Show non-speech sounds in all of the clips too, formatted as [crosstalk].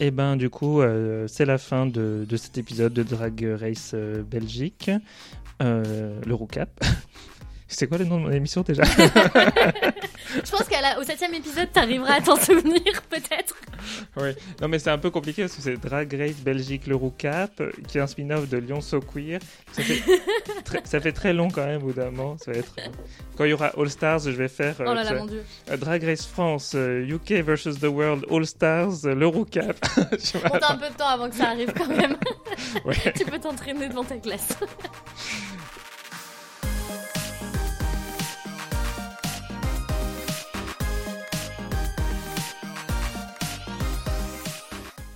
Et ben du coup, euh, c'est la fin de, cet épisode de Drag Race euh, Belgique, euh, le [laughs] C'est quoi le nom de mon émission déjà [laughs] [laughs] Je pense qu'au septième épisode, tu arriveras à t'en souvenir [laughs] peut-être. Oui, non mais c'est un peu compliqué parce que c'est Drag Race Belgique le Roucap, qui est un spin-off de Lyon So Queer. Ça fait, très, ça fait très long quand même, au Ça va être... Quand il y aura All Stars, je vais faire oh là là, mon Dieu. Drag Race France, UK versus the World, All Stars, le Roucap. On a un peu de temps avant que ça arrive quand même. tu peux t'entraîner devant ta classe.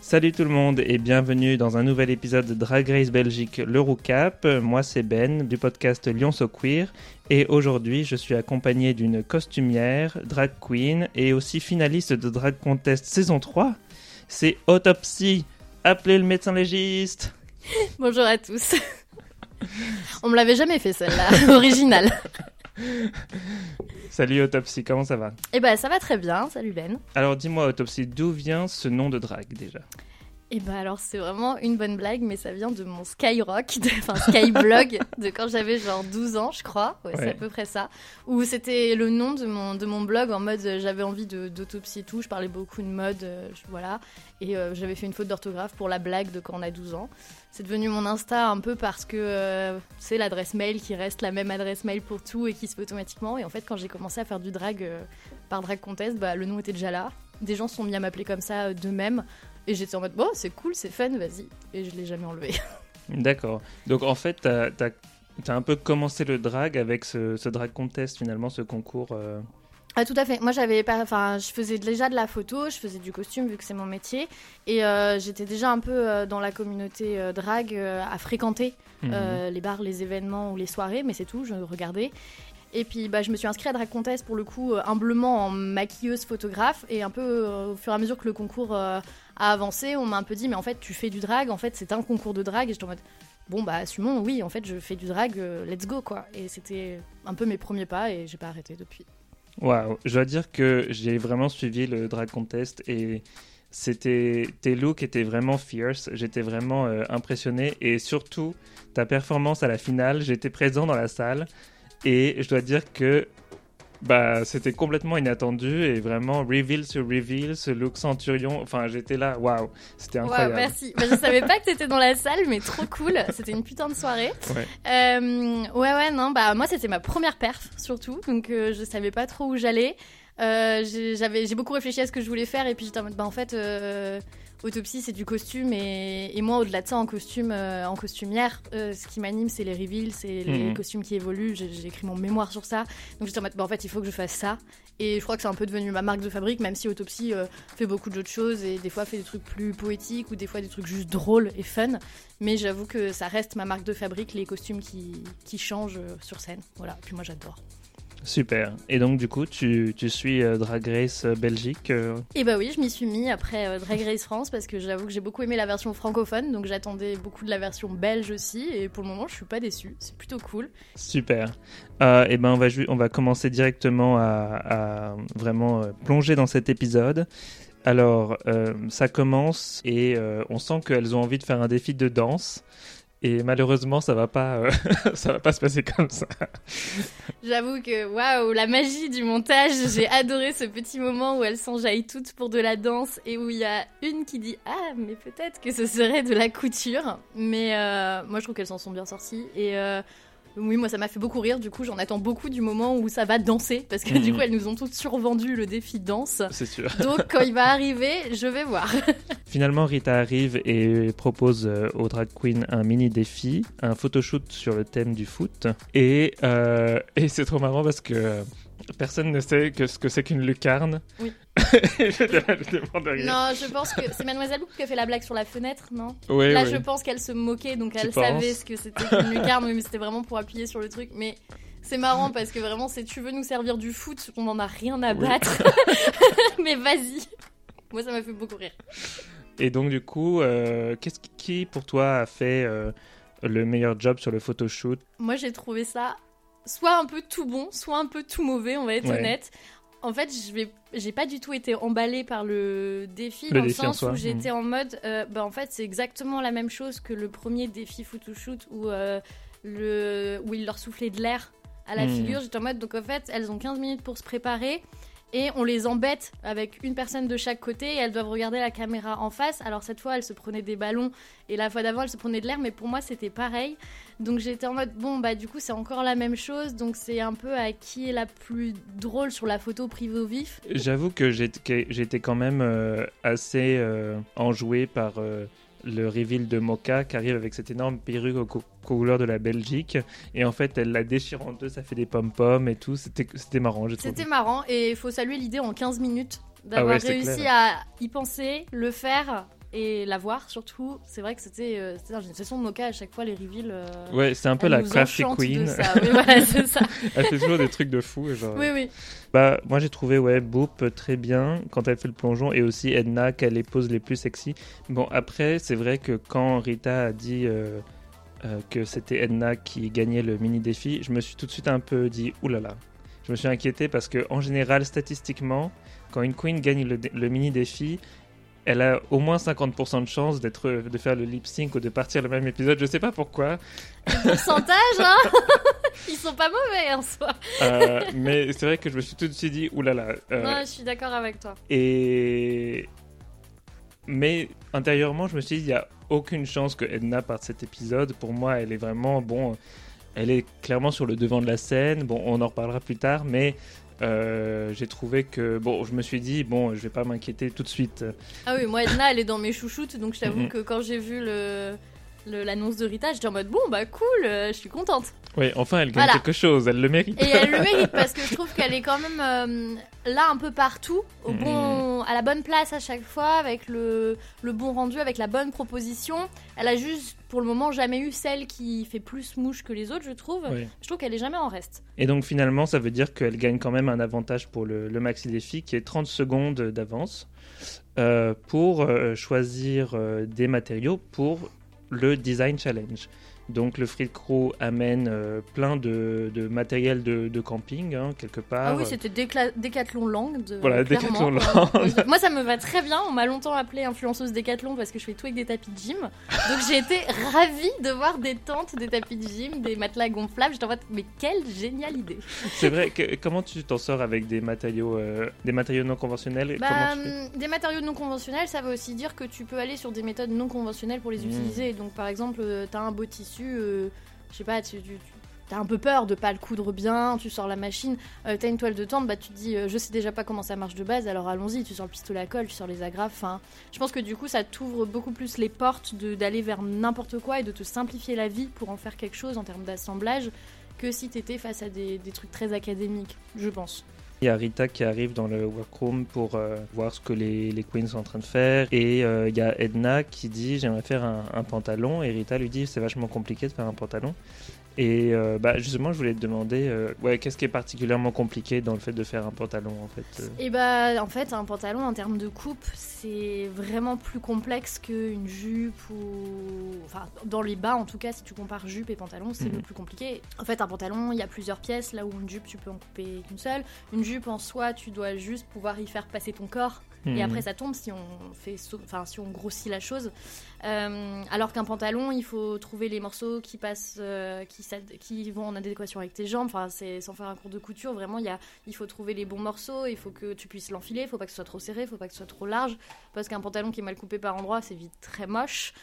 Salut tout le monde et bienvenue dans un nouvel épisode de Drag Race Belgique l'Eurocap. Moi c'est Ben du podcast Lyon So Queer et aujourd'hui je suis accompagné d'une costumière, drag queen et aussi finaliste de Drag Contest saison 3. C'est Autopsy. Appelez le médecin légiste. [laughs] Bonjour à tous. [laughs] On me l'avait jamais fait celle-là, [laughs] originale. [laughs] Salut Autopsy, comment ça va? Eh ben ça va très bien, salut Ben. Alors dis-moi Autopsy, d'où vient ce nom de drague déjà? Eh ben alors c'est vraiment une bonne blague, mais ça vient de mon Skyrock, enfin Skyblog, [laughs] de quand j'avais genre 12 ans, je crois. Ouais, c'est à peu près ça. Où c'était le nom de mon, de mon blog en mode euh, j'avais envie d'autopsie et tout. Je parlais beaucoup de mode, euh, voilà. Et euh, j'avais fait une faute d'orthographe pour la blague de quand on a 12 ans. C'est devenu mon Insta un peu parce que c'est l'adresse mail qui reste la même adresse mail pour tout et qui se fait automatiquement. Et en fait, quand j'ai commencé à faire du drag par Drag Contest, bah, le nom était déjà là. Des gens sont mis à m'appeler comme ça d'eux-mêmes. Et j'étais en mode, bon, c'est cool, c'est fun, vas-y. Et je l'ai jamais enlevé. [laughs] D'accord. Donc en fait, t'as as, un peu commencé le drag avec ce, drag contest finalement, ce concours. Euh. Ah, tout à fait. Moi, j'avais pas, enfin, je faisais déjà de la photo, je faisais du costume vu que c'est mon métier, et euh, j'étais déjà un peu euh, dans la communauté drag à fréquenter mhm. les bars, les événements ou les soirées, mais c'est tout. Je regardais. Et puis bah, je me suis inscrite à Drag Contest pour le coup humblement en maquilleuse photographe et un peu au fur et à mesure que le concours à avancer, on m'a un peu dit, mais en fait, tu fais du drag, en fait, c'est un concours de drag. Et j'étais en mode, bon, bah, assumons, oui, en fait, je fais du drag, euh, let's go, quoi. Et c'était un peu mes premiers pas et j'ai pas arrêté depuis. Waouh, je dois dire que j'ai vraiment suivi le drag contest et c'était tes looks étaient vraiment fierce. J'étais vraiment euh, impressionné et surtout ta performance à la finale. J'étais présent dans la salle et je dois dire que bah, c'était complètement inattendu et vraiment reveal sur reveal, ce look centurion. Enfin, j'étais là, waouh, c'était incroyable. merci. Bah, je savais pas que t'étais dans la salle, mais trop cool. [laughs] C'était une putain de soirée. Ouais. Euh, ouais, ouais, non, bah moi c'était ma première perf surtout, donc euh, je savais pas trop où j'allais. Euh, j'ai beaucoup réfléchi à ce que je voulais faire et puis j'étais en mode, bah en fait. Autopsie, c'est du costume et, moi, au-delà de ça, en costume, euh, en costumière, euh, ce qui m'anime, c'est les reveals, c'est les mhm. costumes qui évoluent. J'ai écrit mon mémoire sur ça, donc j'étais en mode, bah, en fait, il faut que je fasse ça. Et je crois que c'est un peu devenu ma marque de fabrique, même si Autopsie euh, fait beaucoup d'autres choses et des fois fait des trucs plus poétiques ou des fois des trucs juste drôles et fun. Mais j'avoue que ça reste ma marque de fabrique, les costumes qui, qui changent sur scène. Voilà, puis moi j'adore. Super. Et donc, du coup, tu, tu suis euh, Drag Race euh, Belgique euh Eh bah oui, je m'y suis mis après Drag Race France parce que j'avoue que j'ai beaucoup aimé la version francophone, donc j'attendais beaucoup de la version belge aussi. Et pour le moment, je suis pas déçue. C'est plutôt cool. Super. et ben, on va, on va commencer directement à, à vraiment plonger dans cet épisode. Alors, ça commence et on sent qu'elles ont envie de faire un défi de danse. Et malheureusement, ça va pas, euh, [laughs] ça va pas se passer comme ça. J'avoue que waouh, la magie du montage. J'ai [laughs] adoré ce petit moment où elles s'enjaillent toutes pour de la danse et où il y a une qui dit ah mais peut-être que ce serait de la couture. Mais euh, moi je trouve qu'elles s'en sont bien sorties et euh, oui, moi ça m'a fait beaucoup rire. Du coup, j'en attends beaucoup du moment où ça va danser parce que du mhm. coup, elles nous ont toutes survendu le défi danse. C'est sûr. Donc, quand il va arriver, je vais voir. [laughs] Finalement, Rita arrive et propose euh, aux drag queen un mini défi, un photoshoot sur le thème du foot. Et, euh, [laughs] et c'est trop marrant parce que euh, personne ne sait que ce que c'est qu'une lucarne. Oui. [laughs] je Non, je pense que c'est Mademoiselle Book qui a fait la blague sur la fenêtre, non oui, Là, je pense qu'elle se moquait, donc elle savait ce que c'était qu'une lucarne, mais c'était vraiment pour appuyer sur le truc. Mais c'est marrant parce que vraiment, si tu veux nous servir du foot, on n'en a rien à battre. [laughs] mais vas-y. Moi, ça m'a fait beaucoup rire. Et donc, du coup, euh, qu'est-ce qui, pour toi, a fait euh, le meilleur job sur le photoshoot? Moi, j'ai trouvé ça soit un peu tout bon, soit un peu tout mauvais, on va être honnête en fait, je vais, j'ai pas du tout été emballée par le défi dans le sens où j'étais hmm. en mode, euh, bah en fait, c'est exactement la même chose que le premier défi photoshoot où euh, le, où il leur soufflait de l'air à la hmm. figure. J'étais en mode, donc en fait, elles ont 15 minutes pour se préparer et on les embête avec une personne de chaque côté et elles doivent regarder la caméra en face. Alors cette fois, elles se prenaient des ballons et la fois d'avant, elles se prenaient de l'air, mais pour moi, c'était pareil. Donc j'étais en mode bon bah du coup c'est encore la même chose. Donc c'est un peu à qui est la plus drôle sur la photo privée au vif. J'avoue que j'étais quand même euh, assez euh, enjoué par euh, le reveal de Mocha qui arrive avec cette énorme perruque aux couleurs de la Belgique. Et en fait, elle la déchire en deux, ça fait des pom-poms et tout. C'était marrant. C'était marrant et il faut saluer l'idée en 15 minutes d'avoir ah réussi à y penser, le faire et la voir surtout. C'est vrai que c'était euh, une session de Mocha à chaque fois, les reveals. Euh, ouais, c'est un peu la crafty queen. oui, voilà, ça. [laughs] elle fait toujours des trucs de fou. Genre... Oui, oui. Bah, moi j'ai trouvé ouais, Boop très bien quand elle fait le plongeon et aussi Edna qu'elle les pose les plus sexy. Bon, après, c'est vrai que quand Rita a dit. Euh, que c'était Edna qui gagnait le mini défi, je me suis tout de suite un peu dit oulala. Je me suis inquiété parce que en général, statistiquement, quand une queen gagne le mini défi, elle a au moins 50% de chance d'être, de faire le lip sync ou de partir le même épisode. Je sais pas pourquoi. Le pourcentage, hein [laughs] Ils sont pas mauvais en soi. Euh, mais c'est vrai que je me suis tout de suite dit, oulala. Euh, non, je suis d'accord avec toi. Et. Mais intérieurement, je me suis dit, il n'y a aucune chance que Edna parte cet épisode. Pour moi, elle est vraiment, bon, elle est clairement sur le devant de la scène. Bon, on en reparlera plus tard, mais euh, j'ai trouvé que bon, je me suis dit bon, je vais pas m'inquiéter tout de suite. Ah oui, moi Edna, elle est dans mes chouchoutes, donc je t'avoue que quand j'ai vu le l'annonce de Rita, j'étais en mode bon bah cool, euh, je suis contente. Oui, enfin elle gagne quelque chose, elle le mérite. Et elle le [laughs] mérite parce que je trouve qu'elle est quand même euh, là un peu partout, au bon, à la bonne place à chaque fois, avec le, le bon rendu, avec la bonne proposition. Elle a juste pour le moment jamais eu celle qui fait plus mouche que les autres, je trouve. Je trouve qu'elle est jamais en reste. Et donc finalement, ça veut dire qu'elle gagne quand même un avantage pour le, le maxi défi qui est 30 secondes d'avance. Euh, pour choisir des matériaux pour le Design Challenge. Donc le Free Crew amène euh, plein de, de, matériel de, de camping, hein, quelque part. Ah oui, c'était Décathlon Lang. De, voilà, Décathlon Lang. Moi, ça me va très bien. On m'a longtemps appelé influenceuse Décathlon parce que je fais tout avec des tapis de gym. Donc j'ai été ravie de voir des tentes, des tapis de gym, des matelas gonflables. Je t'en mais quelle géniale idée C'est vrai, que, comment tu t'en sors avec des matériaux, euh, des matériaux non conventionnels? Bah, Des matériaux non conventionnels, ça veut aussi dire que tu peux aller sur des méthodes non conventionnelles pour les hmm. utiliser. Donc par exemple, euh, tu as un beau tissu euh, je sais pas, tu, as un peu peur de pas le coudre bien, tu sors la machine, euh, tu as une toile de tente, bah tu te dis euh, je sais déjà pas comment ça marche de base, alors allons-y, tu sors le pistolet à colle, tu sors les agrafes. je pense que du coup ça t'ouvre beaucoup plus les portes d'aller vers n'importe quoi et de te simplifier la vie pour en faire quelque chose en termes d'assemblage que si tu étais face à des trucs très académiques, je pense. Il y a Rita qui arrive dans le workroom pour euh, voir ce que les, les, queens sont en train de faire. Et euh, il y a Edna qui dit J'aimerais faire un, un, pantalon. Et Rita lui dit C'est vachement compliqué de faire un pantalon. Et euh, bah, justement, je voulais te demander, euh, ouais, qu'est-ce qui est particulièrement compliqué dans le fait de faire un pantalon en fait euh? Et bah, en fait, un pantalon en termes de coupe, c'est vraiment plus complexe qu'une jupe ou, enfin, dans les bas en tout cas, si tu compares jupe et pantalon, c'est le mhm. plus compliqué. En fait, un pantalon, il y a plusieurs pièces, là où une jupe, tu peux en couper qu'une seule. Une jupe en soi, tu dois juste pouvoir y faire passer ton corps et mhm. après ça tombe si on fait, enfin si on grossit la chose. Euh, alors qu'un pantalon, il faut trouver les morceaux qui passent, euh, qui, qui vont en adéquation avec tes jambes. Enfin, c'est sans faire un cours de couture. Vraiment, il y a, il faut trouver les bons morceaux. Il faut que tu puisses l'enfiler. Il faut pas que ce soit trop serré. Il faut pas que ce soit trop large. Parce qu'un pantalon qui est mal coupé par endroits, c'est vite très moche.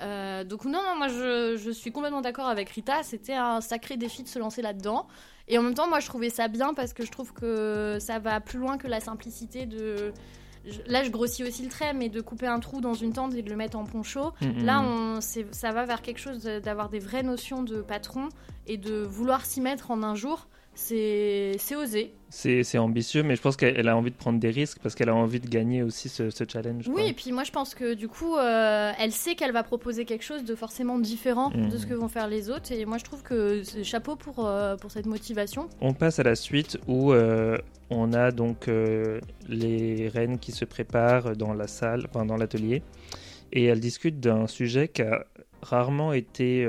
Euh, donc non, non, moi je, je suis complètement d'accord avec Rita. C'était un sacré défi de se lancer là-dedans. Et en même temps, moi je trouvais ça bien parce que je trouve que ça va plus loin que la simplicité de là je grossis aussi le trait, mais de couper un trou dans une tente et de le mettre en poncho, mm, mm, là mm. on, ça va vers quelque chose d'avoir des vraies notions de patron et de vouloir s'y mettre en un jour c'est osé. C'est ambitieux, mais je pense qu'elle a envie de prendre des risques parce qu'elle a envie de gagner aussi ce, challenge. Oui, et puis moi je pense que du coup, euh, elle sait qu'elle va proposer quelque chose de forcément différent de ce que vont faire les autres. Et moi je trouve que chapeau pour, euh, pour cette motivation. On passe à la suite où euh, on a donc les reines qui se préparent dans la salle, enfin dans l'atelier. Et elles discutent d'un sujet qui a rarement été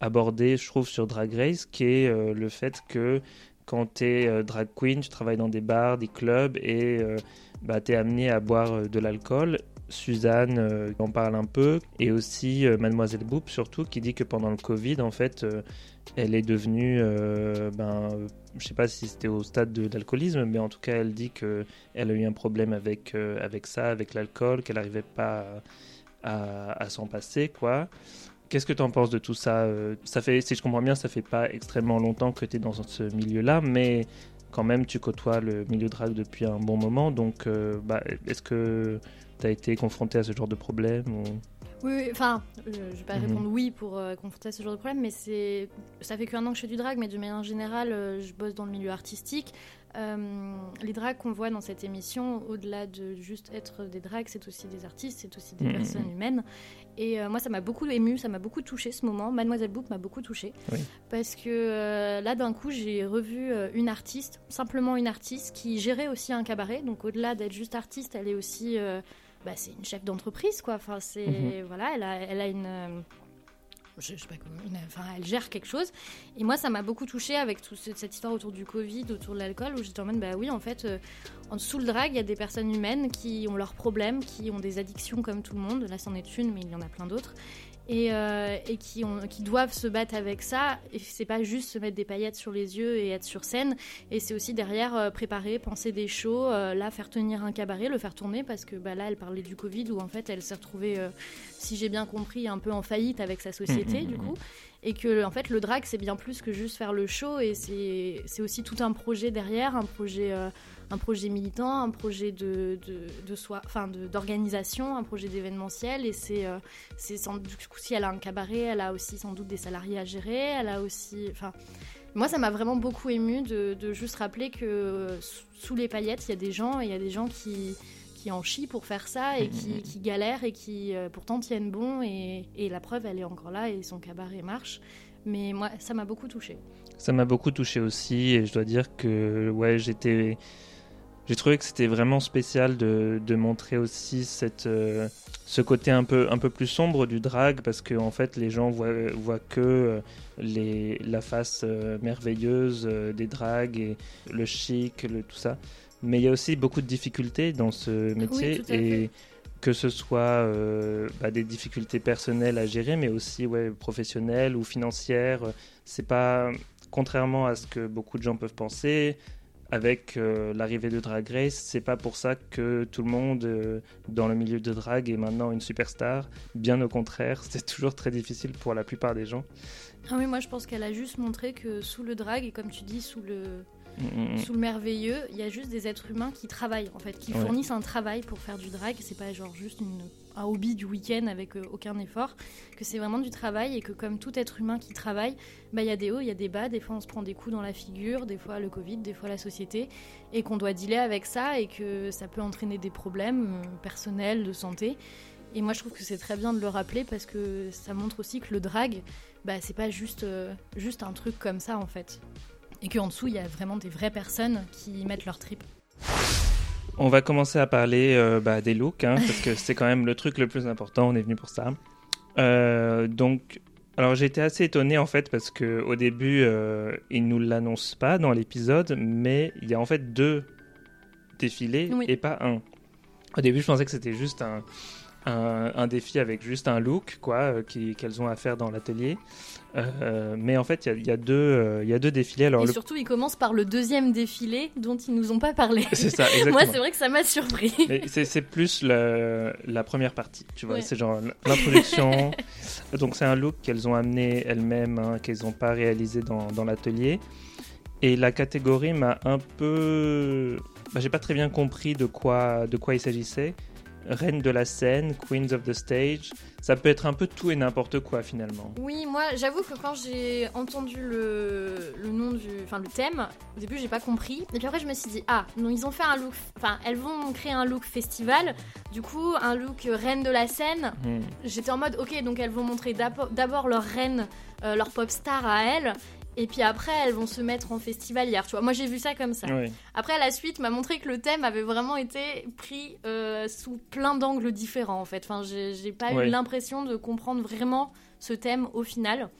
abordé, je trouve, sur Drag Race, qui est le fait que quand tu es drag queen, tu travailles dans des bars, des clubs et bah, tu es amené à boire de l'alcool. Suzanne en parle un peu et aussi Mademoiselle Boop surtout qui dit que pendant le Covid en fait elle est devenue, euh, ben, je sais pas si c'était au stade de l'alcoolisme, mais en tout cas, elle dit que elle a eu un problème avec, euh, avec ça, avec l'alcool, qu'elle n'arrivait pas à, à, s'en passer, quoi. Qu'est-ce que tu en penses de tout ça? Euh, Ça fait, si je comprends bien, ça fait pas extrêmement longtemps que tu es dans ce milieu-là, mais quand même, tu côtoies le milieu drag depuis un bon moment. Donc, euh, bah, est-ce que tu as été confronté à ce genre de problème ou... Oui, enfin, je, ne vais pas mhm. répondre oui pour euh, confronter à ce genre de problème, mais c'est, ça fait qu'un an que je fais du drag, mais de manière générale, euh, je bosse dans le milieu artistique. Euh, les drags qu'on voit dans cette émission, au-delà de juste être des drags, c'est aussi des artistes, c'est aussi des mhm. personnes humaines. Et moi, ça m'a beaucoup ému, ça m'a beaucoup touché ce moment. Mademoiselle Boop m'a beaucoup touché parce que là, d'un coup, j'ai revu une artiste, simplement une artiste qui gérait aussi un cabaret. Donc, au-delà d'être juste artiste, elle est aussi bah, c'est une chef d'entreprise, quoi. Enfin, c'est mhm. voilà, elle a, elle a une elle gère quelque chose. Et moi, ça m'a beaucoup touchée avec toute cette histoire autour du Covid, autour de l'alcool, où j'étais en mode, bah oui, en fait, euh, en dessous le drag, il y a des personnes humaines qui ont leurs problèmes, qui ont des addictions comme tout le monde. Là, c'en est une, mais il y en a plein d'autres et, euh, et qui, ont, qui, doivent se battre avec ça. Et c'est pas juste se mettre des paillettes sur les yeux et être sur scène. Et c'est aussi derrière euh, préparer, penser des shows, euh, là faire tenir un cabaret, le faire tourner parce que bah, là elle parlait du Covid où en fait elle s'est retrouvée, si j'ai bien compris, un peu en faillite avec sa société mmh, mmh, du mmh, coup. Et que en fait le drag c'est bien plus que juste faire le show et c'est aussi tout un projet derrière, un projet un projet militant, un projet de, de, soi, enfin d'organisation, un projet d'événementiel. Et c'est, euh, c'est du coup, si elle a un cabaret, elle a aussi sans doute des salariés à gérer. Elle a aussi, enfin, moi, ça m'a vraiment beaucoup ému de, de, juste rappeler que sous les paillettes, il y a des gens, il y a des gens qui qui en chient pour faire ça et qui, qui galèrent et qui euh, pourtant tiennent bon. Et, et, la preuve elle est encore là et son cabaret marche. Mais moi ça m'a beaucoup touché ça m'a beaucoup touché aussi. Et je dois dire que ouais j'étais j'ai trouvé que c'était vraiment spécial de, de, montrer aussi cette, euh, ce côté un peu, un peu plus sombre du drag parce que en fait les gens voient, voient que euh, les, la face euh, merveilleuse des drags et le chic, le, tout ça. Mais il y a aussi beaucoup de difficultés dans ce métier et que ce soit bah, des difficultés personnelles à gérer, mais aussi ouais, professionnelles ou financières. C'est pas contrairement à ce que beaucoup de gens peuvent penser, avec euh, l'arrivée de Drag Race, c'est pas pour ça que tout le monde euh, dans le milieu de drag est maintenant une superstar. Bien au contraire, [laughs] c'est toujours très difficile pour la plupart des gens. Ah oui, moi je pense qu'elle a juste montré que sous le drag, et comme tu dis, sous le, mm, mm, mm. sous le merveilleux, il y a juste des êtres humains qui travaillent en fait, qui fournissent un travail pour faire du drag. C'est pas genre juste une un hobby du week-end avec euh, aucun effort, que c'est vraiment du travail et que comme tout être humain qui travaille, bah, il y a des hauts, il y a des bas, des fois on se prend des coups dans la figure, des fois le Covid, des fois la société, et qu'on doit dealer avec ça et que ça peut entraîner des problèmes euh, personnels, de santé. Et moi je trouve que c'est très bien de le rappeler parce que ça montre aussi que le drag, bah, c'est pas juste, euh, juste un truc comme ça en fait. Et qu'en dessous, il y a vraiment des vraies personnes qui mettent leur trip. On va commencer à parler euh, bah, des looks, hein, parce que c'est quand même le truc le plus important. On est venu pour ça. Euh, donc, alors été assez étonné en fait parce que au début, euh, ils nous l'annoncent pas dans l'épisode, mais il y a en fait deux défilés et pas un. Au début, je pensais que c'était juste un, un, défi avec juste un look quoi euh, qu'elles ont à faire dans l'atelier. Euh, mais en fait, il y, a deux, euh, y a deux défilés. Alors, et surtout, ils commencent par le deuxième défilé dont ils nous ont pas parlé. [laughs] C'est ça, exactement. Moi, c'est vrai que ça m'a surpris. C'est plus la, la, première partie, tu vois. C'est genre l'introduction. [laughs] Donc, c'est un look qu'elles ont amené elles-mêmes, hein, qu'elles n'ont pas réalisé dans, dans l'atelier. Et la catégorie m'a un peu. Bah, J'ai pas très bien compris de quoi, de quoi il s'agissait reine de la scène, queens of the stage. Ça peut être un peu tout et n'importe quoi finalement. Oui, moi j'avoue que quand j'ai entendu le, le, nom du, enfin le thème, au début j'ai pas compris. Et puis après je me suis dit ah non ils ont fait un look, enfin elles vont créer un look festival. Du coup un look reine de la scène. Hmm. J'étais en mode ok donc elles vont montrer d'abord leur reine, euh, leur pop star à elles. Et puis après, elles vont se mettre en festival hier, tu vois. Moi, j'ai vu ça comme ça. Après, la suite m'a montré que le thème avait vraiment été pris euh, sous plein d'angles différents, en fait. Enfin, j'ai pas eu l'impression de comprendre vraiment ce thème au final.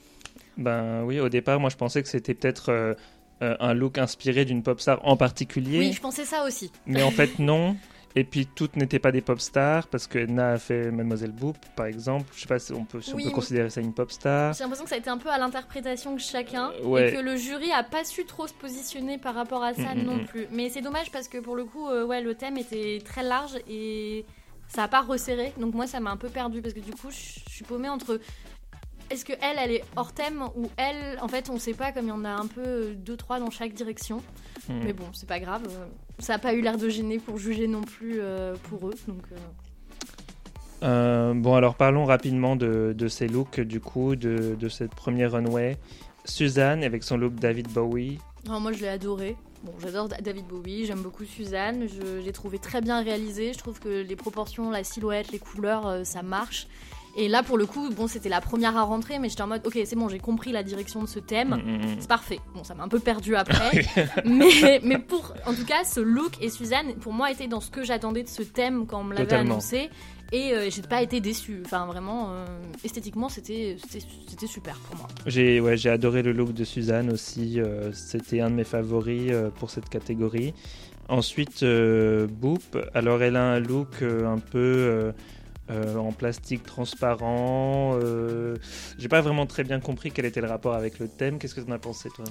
Ben oui, au départ, moi, je pensais que c'était peut-être... Euh, un look inspiré d'une pop star en particulier. Oui, je pensais ça aussi. Mais en fait, non. [laughs] Et puis toutes n'étaient pas des pop stars parce que Edna a fait Mademoiselle Boop par exemple. Je sais pas si on peut, on peut considérer ça une pop star. J'ai l'impression que ça a été un peu à l'interprétation de chacun et que le jury a pas su trop se positionner par rapport à ça mm, mm, non mm. plus. Mais c'est dommage parce que pour le coup, euh, ouais, le thème était très large et ça a pas resserré. Donc moi, ça m'a un peu perdu parce que du coup, je suis paumée entre est-ce que elle, elle est hors thème ou elle, en fait, on sait pas comme il y en a un peu deux trois dans chaque direction. Mais bon, c'est pas grave. Euh, ça n'a pas eu l'air de gêner pour juger non plus euh, pour eux. Donc, euh. Euh, bon, alors parlons rapidement de, de, ces looks, du coup, de, de, cette première runway. Suzanne avec son look David Bowie. Oh, moi, je l'ai adoré. Bon, j'adore David Bowie, j'aime beaucoup Suzanne, je l'ai trouvé très bien réalisé, je trouve que les proportions, la silhouette, les couleurs, ça marche. Et là, pour le coup, bon, c'était la première à rentrer, mais j'étais en mode, ok, c'est bon, j'ai compris la direction de ce thème, mm, mm, mm. c'est parfait. Bon, ça m'a un peu perdu [laughs] après, mais, mais pour, en tout cas, ce look et Suzanne, pour moi, était dans ce que j'attendais de ce thème quand on me l'avait annoncé. Et euh, j'ai pas été déçue. Enfin, vraiment, euh, esthétiquement, c'était super pour moi. J'ai ouais, adoré le look de Suzanne aussi. Euh, c'était un de mes favoris pour cette catégorie. Ensuite, Boop. Alors, elle a un look un peu euh, en plastique transparent. Euh, j'ai pas vraiment très bien compris quel était le rapport avec le thème. Qu'est-ce que tu en as pensé, toi?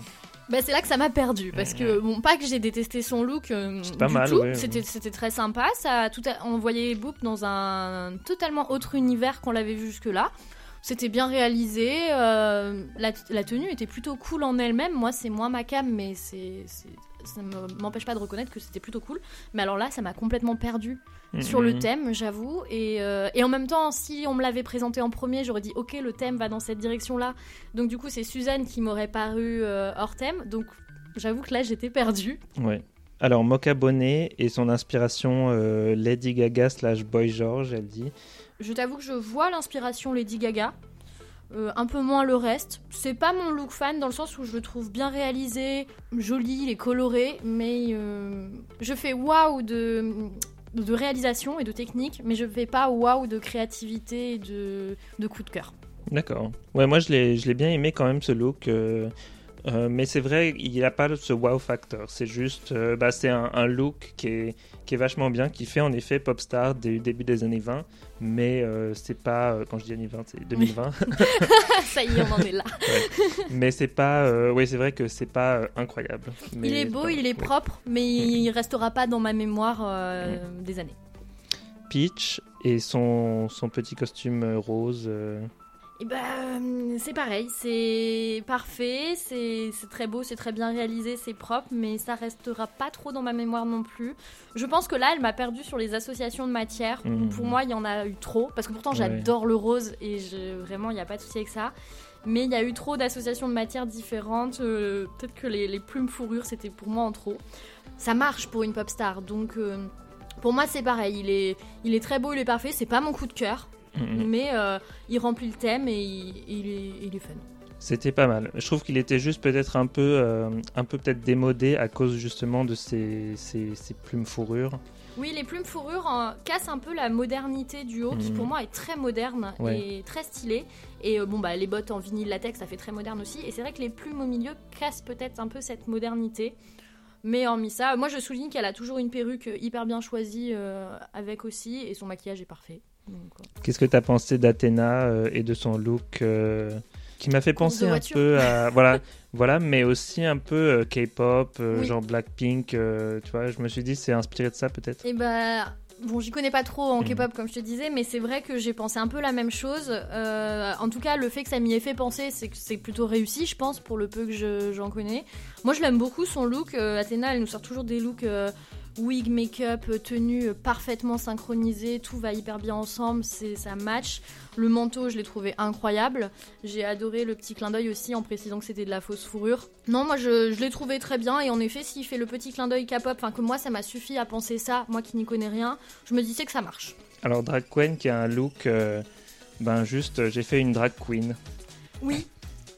Bah, c'est là que ça m'a perdu parce que bon pas que j'ai détesté son look euh, pas mal, c'était c'était très sympa. Ça tout on voyait Boop dans un totalement autre univers qu'on l'avait vu jusque là c'était bien réalisé la, la, tenue était plutôt cool en elle-même. Moi c'est moins ma cam mais c'est ça ne m'empêche pas de reconnaître que c'était plutôt cool. Mais alors là, ça m'a complètement perdu mm, sur le mm. thème, j'avoue. Et, euh, et, en même temps, si on me l'avait présenté en premier, j'aurais dit ok, le thème va dans cette direction-là. Donc du coup, c'est Suzanne qui m'aurait paru euh, hors thème. Donc j'avoue que là, j'étais perdue. Ouais. Alors Mocha Bonnet et son inspiration euh, Lady Gaga slash Boy George, elle dit. Je t'avoue que je vois l'inspiration Lady Gaga. Euh, un peu moins le reste. C'est pas mon look fan dans le sens où je le trouve bien réalisé, joli, et coloré, mais euh, je fais waouh de, de réalisation et de technique, mais je fais pas waouh de créativité et de, de coup de cœur. D'accord. Ouais, moi je l'ai bien aimé quand même ce look. Euh, mais c'est vrai, il n'y a pas ce wow factor. C'est juste, bah, c'est un, un, look qui est, qui est vachement bien, qui fait en effet pop star du début des années 20, mais euh, c'est pas, euh, quand je dis années 20, c'est 2020. [laughs] Ça y est, on en est là. [laughs] Mais c'est pas, euh, oui, c'est vrai que c'est pas incroyable. il est beau, il est propre, mais il restera pas dans ma mémoire des années. Peach et son, son petit costume rose. Et ben, c'est pareil, c'est parfait, c'est très beau, c'est très bien réalisé, c'est propre, mais ça restera pas trop dans ma mémoire non plus. Je pense que là, elle m'a perdu sur les associations de matières. Mmh. Pour moi, il y en a eu trop, parce que pourtant j'adore le rose et je, vraiment, il n'y a pas de souci avec ça. Mais il y a eu trop d'associations de matières différentes. Euh, peut-être que les, plumes fourrure, c'était pour moi en trop. Ça marche pour une pop star, donc euh, pour moi, c'est pareil. Il est, il est très beau, il est parfait. C'est pas mon coup de cœur Mais euh, il remplit le thème et il, est, fun. C'était pas mal. Je trouve qu'il était juste peut-être un peu, euh, un peu peut-être démodé à cause justement de ces, plumes fourrure. Oui, les plumes fourrure euh, cassent un peu la modernité du haut, qui pour mm-hmm. moi est très moderne et très stylé. Et bon, bah, les bottes en vinyle latex, ça fait très moderne aussi. Et c'est vrai que les plumes au milieu cassent peut-être un peu cette modernité. Mais hormis ça, moi je souligne qu'elle a toujours une perruque hyper bien choisie avec aussi, et son maquillage est parfait. Qu'est-ce que tu as pensé d'Athéna euh, et de son look euh, qui m'a fait penser un peu à [laughs] voilà voilà mais aussi un peu euh, K-pop genre Blackpink tu vois je me suis dit c'est inspiré de ça peut-être. Et eh bah bon j'y connais pas trop en mm. K-pop comme je te disais mais c'est vrai que j'ai pensé un peu la même chose en tout cas le fait que ça m'y ait fait penser c'est que c'est plutôt réussi je pense pour le peu que j'en connais. Moi je l'aime beaucoup son look Athéna elle nous sort toujours des looks wig, make-up, tenue parfaitement synchronisée, tout va hyper bien ensemble, c'est ça match. Le manteau, je l'ai trouvé incroyable. J'ai adoré le petit clin d'œil aussi en précisant que c'était de la fausse fourrure. Non, moi je, l'ai trouvé très bien et en effet, s'il fait le petit clin d'œil K-pop, enfin que moi ça m'a suffi à penser ça, moi qui n'y connais rien, je me disais que ça marche. Alors Drag Queen qui a un look, euh, ben juste, j'ai fait une drag queen. Oui,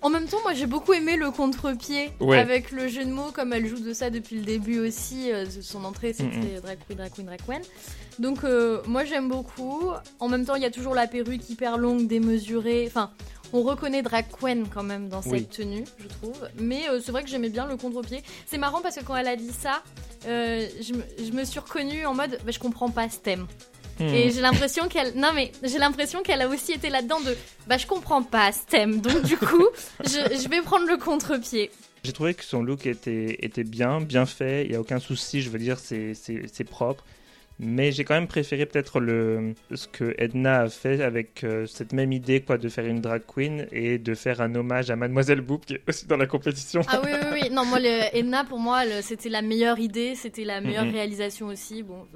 En même temps, moi j'ai beaucoup aimé le contre-pied avec le jeu de mots, comme elle joue de ça depuis le début aussi. Euh, son entrée c'était drag queen, drag queen, drag queen. Donc euh, moi j'aime beaucoup. En même temps, il y a toujours la perruque hyper longue, démesurée. Enfin, on reconnaît drag queen quand même dans cette tenue, je trouve. Mais euh, c'est vrai que j'aimais bien le contre-pied. C'est marrant parce que quand elle a dit ça, je, me, suis reconnue en mode bah, je comprends pas ce thème. Hmm. Et j'ai l'impression qu'elle. Non, mais j'ai l'impression qu'elle a aussi été là-dedans de. Bah, je comprends pas ce thème. Donc, du coup, je, je vais prendre le contre-pied. J'ai trouvé que son look était, était bien, bien fait. Il n'y a aucun souci, je veux dire, c'est propre. Mais j'ai quand même préféré peut-être le ce que Edna a fait avec euh, cette même idée quoi de faire une drag queen et de faire un hommage à Mademoiselle Boop qui est aussi dans la compétition. Ah oui oui oui non moi [laughs] Edna pour moi c'était la meilleure idée c'était la meilleure réalisation aussi bon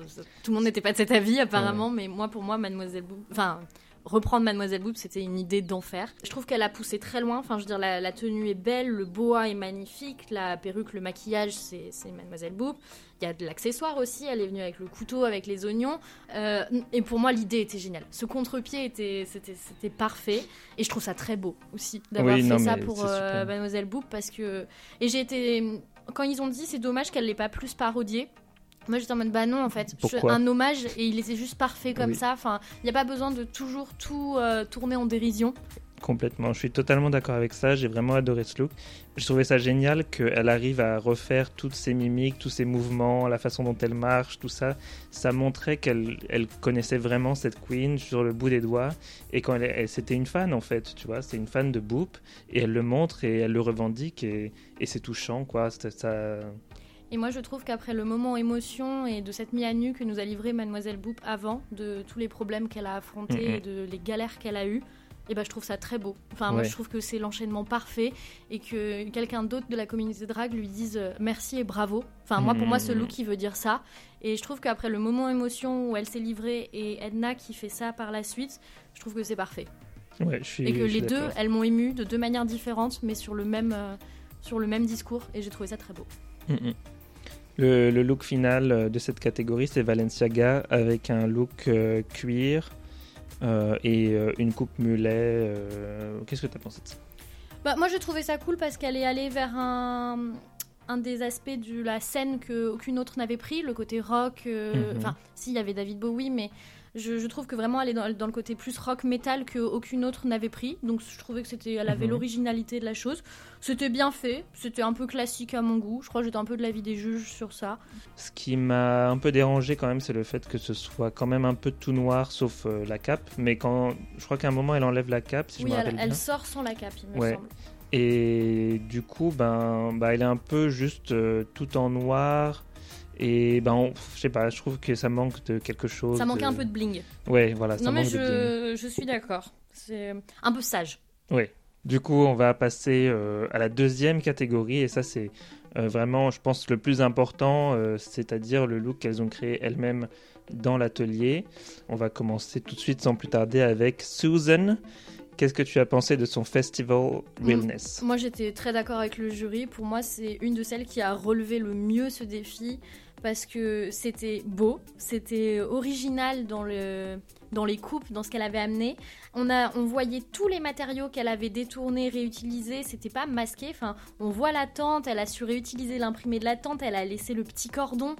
tout le monde n'était pas de cet avis apparemment mais moi pour moi Mademoiselle Boop enfin reprendre Mademoiselle Boop, c'était une idée d'enfer. Je trouve qu'elle a poussé très loin. Enfin, je veux dire, la, tenue est belle, le boa est magnifique, la perruque, le maquillage, c'est Mademoiselle Boop. Il y a de l'accessoire aussi. Elle est venue avec le couteau, avec les oignons. Euh, et pour moi, l'idée était géniale. Ce contre-pied était, c'était, parfait. Et je trouve ça très beau aussi d'avoir fait ça pour euh, Mademoiselle Boop parce que et j'ai été quand ils ont dit c'est dommage qu'elle l'ait pas plus parodiée moi j'étais en mode bah non en fait, un hommage et il était juste parfait comme ça. Enfin, il n'y a pas besoin de toujours tout euh, tourner en dérision. Complètement, je suis totalement d'accord avec ça. J'ai vraiment adoré ce look. Je trouvais ça génial qu'elle arrive à refaire toutes ses mimiques, tous ses mouvements, la façon dont elle marche, tout ça. Ça montrait qu'elle elle connaissait vraiment cette queen sur le bout des doigts et quand elle, c'était une fan en fait, tu vois, c'est une fan de Boop et elle le montre et elle le revendique et, et c'est touchant quoi. Ça, et moi, je trouve qu'après le moment émotion et de cette mise à nu que nous a livré Mademoiselle Boop avant, de tous les problèmes qu'elle a affrontés, de les galères qu'elle a eues, et ben, je trouve ça très beau. Enfin, moi, je trouve que c'est l'enchaînement parfait et que quelqu'un d'autre de la communauté drag lui dise euh, merci et bravo. Enfin, moi, pour moi, ce look, il veut dire ça. Et je trouve qu'après le moment émotion où elle s'est livrée et Edna qui fait ça par la suite, je trouve que c'est parfait. Ouais, je suis, et que les deux, elles m'ont ému de deux manières différentes, mais sur le même, euh, sur le même discours. Et j'ai trouvé ça très beau. Le, look final euh, de cette catégorie, c'est Valenciaga avec un look euh, cuir et une coupe mulet. Qu'est-ce que tu as pensé de ça? Bah, Moi, je trouvais ça cool parce qu'elle est allée vers un, un des aspects de la scène qu'aucune autre n'avait pris, le côté rock. Mhm. Enfin, si, il y avait David Bowie, mais je, trouve que vraiment elle est dans, le côté plus rock metal qu'aucune autre n'avait pris. Donc je trouvais que c'était, elle avait mhm. l'originalité de la chose. C'était bien fait, c'était un peu classique à mon goût. Je crois que j'étais un peu de l'avis des juges sur ça. Ce qui m'a un peu dérangé quand même, c'est le fait que ce soit quand même un peu tout noir sauf euh, la cape. Mais quand je crois qu'à un moment elle enlève la cape, si oui, je me rappelle elle, elle sort sans la cape, il me semble. Et du coup, ben, bah, elle est un peu juste euh, tout en noir et ben, je sais pas, je trouve que ça manque de quelque chose. Ça manquait un peu de bling. Ouais, voilà. Ça non, mais je, je suis d'accord. C'est un peu sage. Oui. Du coup, on va passer euh, à la deuxième catégorie, et ça, c'est euh, vraiment, je pense, le plus important, euh, c'est-à-dire le look qu'elles ont créé elles-mêmes dans l'atelier. On va commencer tout de suite, sans plus tarder, avec Susan. Qu'est-ce que tu as pensé de son festival Realness Moi, j'étais très d'accord avec le jury. Pour moi, c'est une de celles qui a relevé le mieux ce défi parce que c'était beau, c'était original dans, le, dans les coupes, dans ce qu'elle avait amené. On, a, on voyait tous les matériaux qu'elle avait détournés, réutilisés, c'était pas masqué. Enfin, on voit la tente, elle a su réutiliser l'imprimé de la tente, elle a laissé le petit cordon.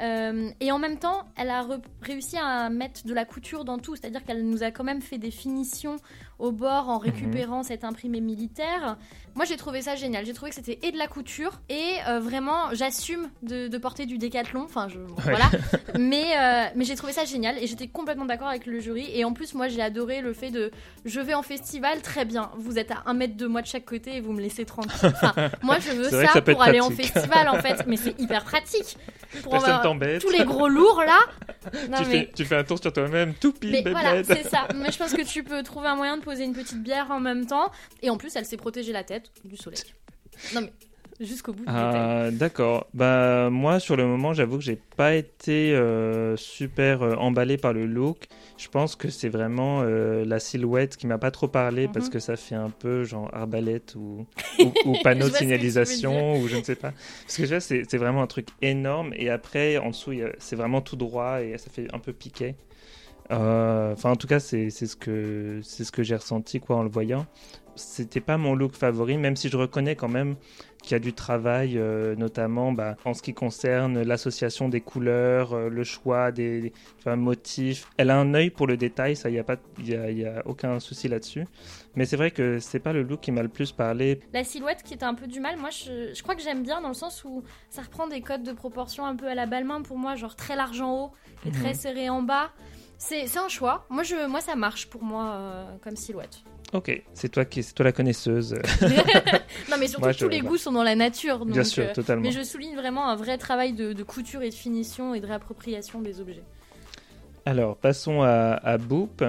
Euh, et en même temps, elle a réussi à mettre de la couture dans tout, c'est-à-dire qu'elle nous a quand même fait des finitions au bord en mhm. récupérant cet imprimé militaire. Moi, j'ai trouvé ça génial. J'ai trouvé que c'était et de la couture et euh, vraiment, j'assume de, porter du décathlon. Enfin, je, voilà. [laughs] mais euh, mais j'ai trouvé ça génial et j'étais complètement d'accord avec le jury. Et en plus, moi, j'ai adoré le fait de je vais en festival, très bien. Vous êtes à un mètre de moi de chaque côté et vous me laissez tranquille. Enfin, [laughs] moi, je veux ça, pour aller en festival, en fait. Mais c'est hyper pratique. Pour. Tous les gros lourds là. [laughs] tu, fais, tu, fais, un tour sur toi-même, tout pile. Mais voilà, c'est ça. Mais je pense que tu peux trouver un moyen de poser une petite bière en même temps. Et en plus, elle s'est protégée la tête du soleil. Non mais jusqu'au bout. Ah, D'accord. Bah moi sur le moment, j'avoue que j'ai pas été euh, super euh, emballé par le look. Je pense que c'est vraiment euh, la silhouette qui m'a pas trop parlé parce mhm. que ça fait un peu genre arbalète ou, [laughs] ou, panneau de signalisation ou je ne sais pas. Parce que là c'est vraiment un truc énorme et après en dessous c'est vraiment tout droit et ça fait un peu piqué. Enfin, en tout cas, c'est ce que c'est ce que j'ai ressenti quoi en le voyant. C'était pas mon look favori, même si je reconnais quand même qu'il y a du travail, euh, notamment bah, en ce qui concerne l'association des couleurs, euh, le choix des, motifs. Elle a un œil pour le détail, ça, il n'y a, pas, y a, y a aucun souci là-dessus. Mais c'est vrai que c'est pas le look qui m'a le plus parlé. La silhouette qui était un peu du mal, moi je, je crois que j'aime bien dans le sens où ça reprend des codes de proportion un peu à la Balmain pour moi, genre très large en haut et très mhm. serré en bas. C'est un choix. Moi, je, moi, ça marche pour moi euh, comme silhouette. Ok, c'est toi qui, c'est toi la connaisseuse. [laughs] non, mais surtout tous les goûts sont dans la nature. Bien sûr, euh, totalement. Mais je souligne vraiment un vrai travail de, couture et de finition et de réappropriation des objets. Alors, passons à, à Boop.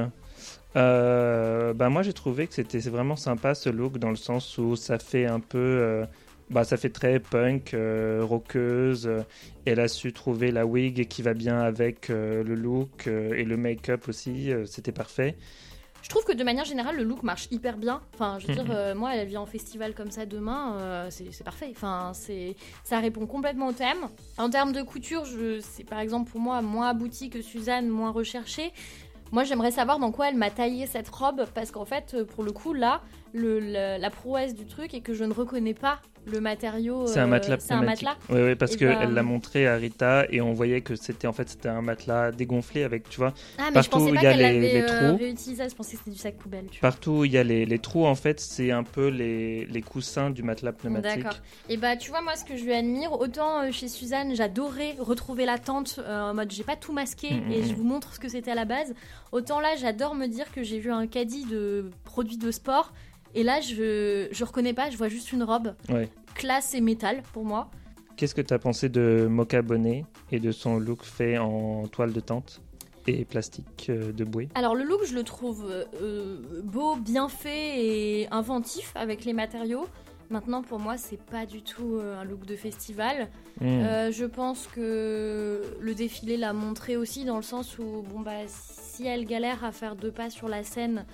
Euh, bah moi j'ai trouvé que c'était vraiment sympa ce look dans le sens où ça fait un peu bah, ça fait très punk, euh, rockeuse. elle a su trouver la wig qui va bien avec euh, le look euh, et le make-up aussi. C'était parfait. Je trouve que de manière générale, le look marche hyper bien. Enfin, je veux dire, mhm. moi, elle vient en festival comme ça demain, c'est parfait. Enfin, ça répond complètement au thème. En termes de couture, c'est par exemple pour moi moins abouti que Suzanne, moins recherché. Moi, j'aimerais savoir dans quoi elle m'a taillé cette robe, parce qu'en fait, pour le coup, là, le, la prouesse du truc est que je ne reconnais pas le matériau. C'est un matelas. c'est un matelas. Oui, oui, parce qu'elle ben, l'a montré à Rita et on voyait que c'était en fait c'était un matelas dégonflé avec, tu vois, ah, mais partout où il y a les, les, trous. Réutilisé, je pensais que c'était du sac poubelle. Tu partout où il y a les, les, trous, en fait, c'est un peu les, les coussins du matelas pneumatique. D'accord. Et bah, tu vois, moi, ce que je lui admire, autant euh, chez Suzanne, j'adorais retrouver la tente euh, en mode j'ai pas tout masqué mm, mm, et je mm. vous montre ce que c'était à la base. Autant là, j'adore me dire que j'ai vu un caddie de produits de sport et là, je, je reconnais pas, je vois juste une robe. Classe et métal pour moi. Qu'est-ce que tu as pensé de Mocha Bonnet et de son look fait en toile de tente et plastique euh, de bouée? Alors le look, je le trouve euh, beau, bien fait et inventif avec les matériaux. Maintenant, pour moi, c'est pas du tout euh, un look de festival. Hmm. je pense que le défilé l'a montré aussi dans le sens où, bon bah, si elle galère à faire deux pas sur la scène,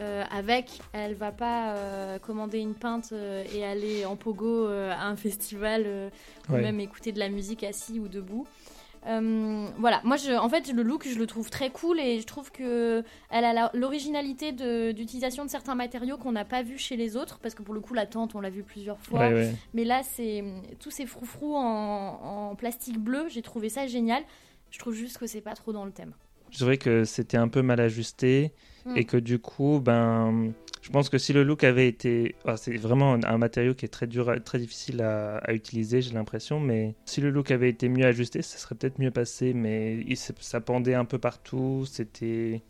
euh, avec, elle va pas euh, commander une pinte euh, et aller en pogo à un festival ou même écouter de la musique assis ou debout. voilà, moi je, en fait le look je le trouve très cool et je trouve que elle a l'originalité d'utilisation de, certains matériaux qu'on n'a pas vu chez les autres parce que pour le coup la tente on l'a vu plusieurs fois, mais là c'est tous ces froufrous en, en plastique bleu, j'ai trouvé ça génial. Je trouve juste que c'est pas trop dans le thème. Je trouvais que c'était un peu mal ajusté mm. et que du coup, ben, je pense que si le look avait été, c'est vraiment un matériau qui est très dur, très difficile à, utiliser, j'ai l'impression, mais si le look avait été mieux ajusté, ça serait peut-être mieux passé. Mais ça pendait un peu partout, c'était.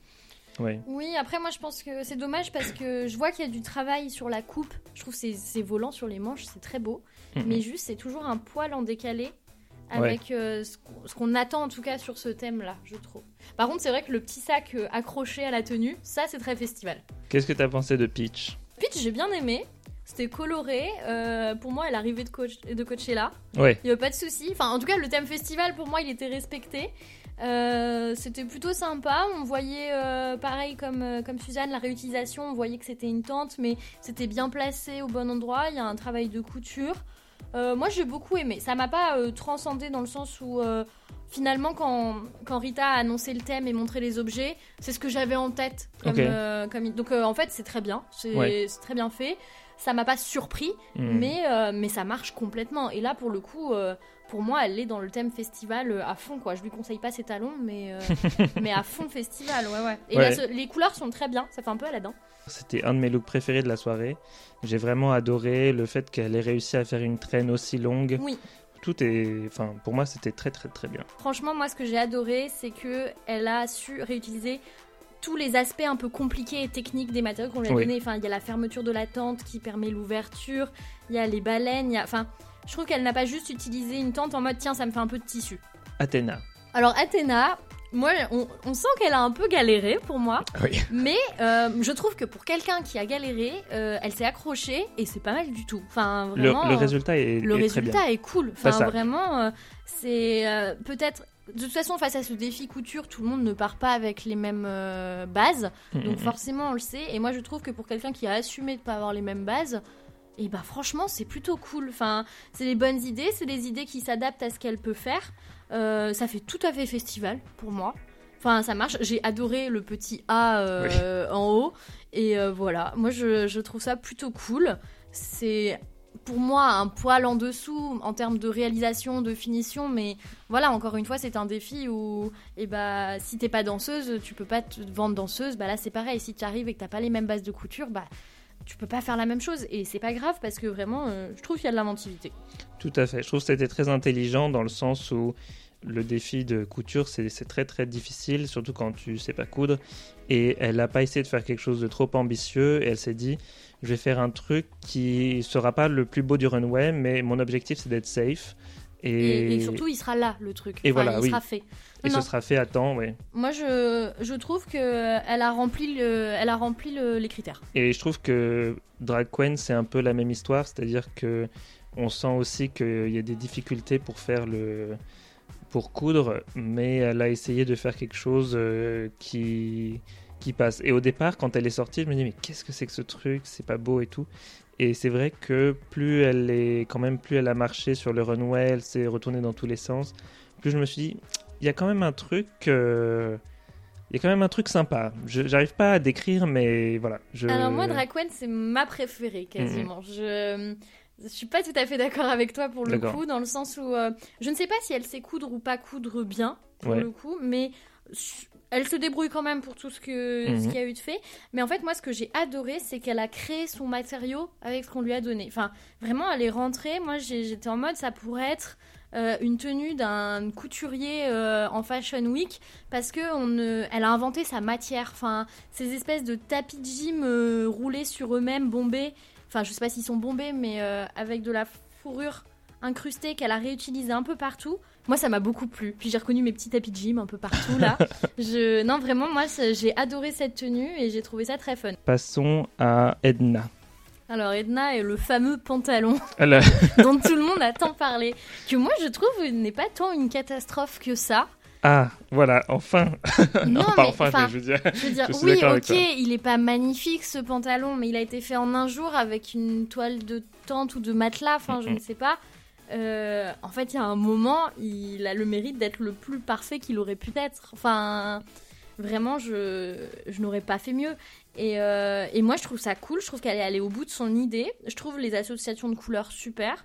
Ouais. Oui, après moi je pense que c'est dommage parce que je vois qu'il y a du travail sur la coupe. Je trouve c'est volant sur les manches, c'est très beau. Mais juste c'est toujours un poil en décalé avec euh, ce qu'on attend en tout cas sur ce thème-là, je trouve. Par contre, c'est vrai que le petit sac euh, accroché à la tenue, ça c'est très festival. Qu'est-ce que tu as pensé de Peach? Peach, j'ai bien aimé. C'était coloré. Euh, pour moi, elle arrivait de, coach, de coacher là. Ouais. Il n'y a pas de souci. Enfin, en tout cas, le thème festival, pour moi, il était respecté. c'était plutôt sympa. On voyait, pareil comme, comme Suzanne, la réutilisation. On voyait que c'était une tente, mais c'était bien placé au bon endroit. Il y a un travail de couture. Euh, moi, j'ai beaucoup aimé. Ça m'a pas euh, transcendé dans le sens où, euh, finalement, quand, quand, Rita a annoncé le thème et montré les objets, c'est ce que j'avais en tête. Comme, Donc, en fait, c'est très bien. C'est très bien fait. Ça m'a pas surpris, hmm. mais, mais ça marche complètement. Et là, pour le coup, pour moi, elle est dans le thème festival à fond. Quoi. Je lui conseille pas ses talons, mais, [laughs] mais à fond festival. Ouais, ouais. Et les couleurs sont très bien. Ça fait un peu Aladdin. C'était un de mes looks préférés de la soirée. J'ai vraiment adoré le fait qu'elle ait réussi à faire une traîne aussi longue. Oui. Tout est, enfin, pour moi, c'était très très très bien. Franchement, moi, ce que j'ai adoré, c'est que elle a su réutiliser tous les aspects un peu compliqués et techniques des matériaux qu'on lui a donnés. Enfin, il y a la fermeture de la tente qui permet l'ouverture. Il y a les baleines. Enfin, je trouve qu'elle n'a pas juste utilisé une tente en mode tiens, ça me fait un peu de tissu. Athéna. Alors Athéna, moi, on, sent qu'elle a un peu galéré pour moi. Mais euh, je trouve que pour quelqu'un qui a galéré, euh, elle s'est accrochée et c'est pas mal du tout. Enfin, vraiment, le, résultat est Le résultat très bien. est cool. Enfin, vraiment, euh, c'est peut-être. De toute façon, face à ce défi couture, tout le monde ne part pas avec les mêmes bases. Mm, donc, mm, mm. forcément, on le sait. Et moi, je trouve que pour quelqu'un qui a assumé de pas avoir les mêmes bases, et bah franchement c'est plutôt cool. Enfin, c'est des bonnes idées, c'est des idées qui s'adaptent à ce qu'elle peut faire. Euh, ça fait tout à fait festival pour moi. Enfin, ça marche. J'ai adoré le petit A [laughs] en haut. Et voilà, moi je, je, trouve ça plutôt cool. C'est pour moi un poil en dessous en termes de réalisation, de finition, mais voilà, encore une fois, c'est un défi où et eh bah, si t'es pas danseuse, tu peux pas te vendre danseuse, bah là c'est pareil, si tu arrives et que t'as pas les mêmes bases de couture, bah tu peux pas faire la même chose et c'est pas grave parce que vraiment euh, je trouve qu'il y a de l'inventivité. Tout à fait, je trouve que c'était très intelligent dans le sens où le défi de couture, c'est très très difficile, surtout quand tu sais pas coudre. Et elle n'a pas essayé de faire quelque chose de trop ambitieux et elle s'est dit, je vais faire un truc qui sera pas le plus beau du runway, mais mon objectif c'est d'être safe. Et... surtout, il sera là, le truc. Et voilà, il sera fait. Et ce sera fait à temps, oui. Moi, je, je trouve qu'elle a rempli, le, elle a rempli les critères. Et je trouve que Drag Queen, c'est un peu la même histoire, c'est-à-dire que on sent aussi qu'il y a des difficultés pour faire le pour coudre, mais elle a essayé de faire quelque chose euh, qui qui passe. Et au départ, quand elle est sortie, je me dis mais qu'est-ce que c'est que ce truc? C'est pas beau et tout. Et c'est vrai que plus elle est, quand même, plus elle a marché sur le runway, elle s'est retournée dans tous les sens. Plus je me suis dit, il y a quand même un truc, euh, il y a quand même un truc sympa. Je J'arrive pas à décrire, mais voilà. Je... Alors moi, Draquen, c'est ma préférée quasiment. Mhm. Je je suis pas tout à fait d'accord avec toi pour le coup, dans le sens où euh, je ne sais pas si elle sait coudre ou pas coudre bien pour le coup, mais elle se débrouille quand même pour tout ce que ce mhm. qu'il y a eu de fait. Mais en fait, moi, ce que j'ai adoré, c'est qu'elle a créé son matériau avec ce qu'on lui a donné. Enfin, vraiment, elle est rentrée. Moi, j'étais en mode, ça pourrait être euh, une tenue d'un couturier euh, en Fashion Week parce que on, elle a inventé sa matière. Enfin, ces espèces de tapis de gym roulés sur eux-mêmes, bombés. Enfin, je sais pas s'ils sont bombés, mais avec de la fourrure incrustée qu'elle a réutilisée un peu partout. Moi, ça m'a beaucoup plu. Puis j'ai reconnu mes petits tapis de gym un peu partout là. [laughs] je... Non, vraiment, moi, j'ai adoré cette tenue et j'ai trouvé ça très fun. Passons à Edna. Alors Edna est le fameux pantalon [laughs] dont tout le monde a tant parlé, que moi je trouve n'est pas tant une catastrophe que ça. Ah, voilà, enfin. non, [laughs] pas enfin, je veux dire. Je veux dire, oui, ok, il est pas magnifique ce pantalon, mais il a été fait en un jour avec une toile de tente ou de matelas, enfin, je ne sais pas. Euh, en fait, il y a un moment, il a le mérite d'être le plus parfait qu'il aurait pu être. Enfin, vraiment, je, je n'aurais pas fait mieux. Et, euh, et, moi, je trouve ça cool. Je trouve qu'elle est allée au bout de son idée. Je trouve les associations de couleurs super.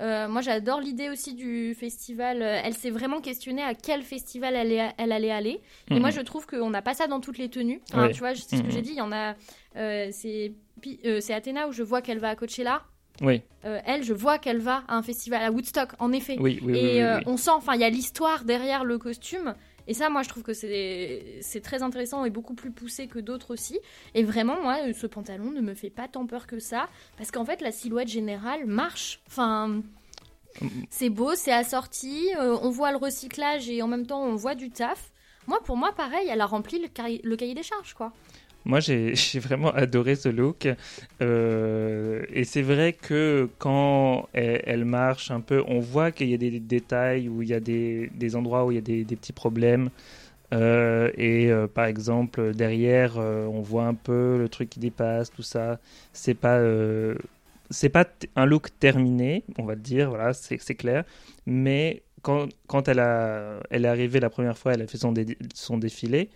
Euh, moi, j'adore l'idée aussi du festival. Elle s'est vraiment questionnée à quel festival elle, elle allait aller. Et moi, mhm. je trouve qu'on n'a pas ça dans toutes les tenues. Tu vois, c'est ce que mhm. j'ai dit. Il y en a. c'est Athéna où je vois qu'elle va à Coachella. Oui. Euh, elle, je vois qu'elle va à un festival à Woodstock, en effet. Oui, oui, et euh, on sent, enfin, il y a l'histoire derrière le costume. Et ça, moi, je trouve que c'est très intéressant et beaucoup plus poussé que d'autres aussi. Et vraiment, moi, ce pantalon ne me fait pas tant peur que ça. Parce qu'en fait, la silhouette générale marche. Enfin, c'est beau, c'est assorti. Euh, on voit le recyclage et en même temps, on voit du taf. Moi, pour moi, pareil, elle a rempli le cahier des charges, quoi. Moi, [laughs] j'ai vraiment adoré ce look. Euh, et c'est vrai que quand elle, marche un peu, on voit qu'il y a des détails, où il y a des, endroits où il y a des, petits problèmes. Euh, et euh, par exemple, derrière, on voit un peu le truc qui dépasse, tout ça. C'est pas, c'est pas un look terminé, on va dire, voilà, c'est clair. Mais quand, quand elle, a, elle est arrivée la première fois, elle a fait son défilé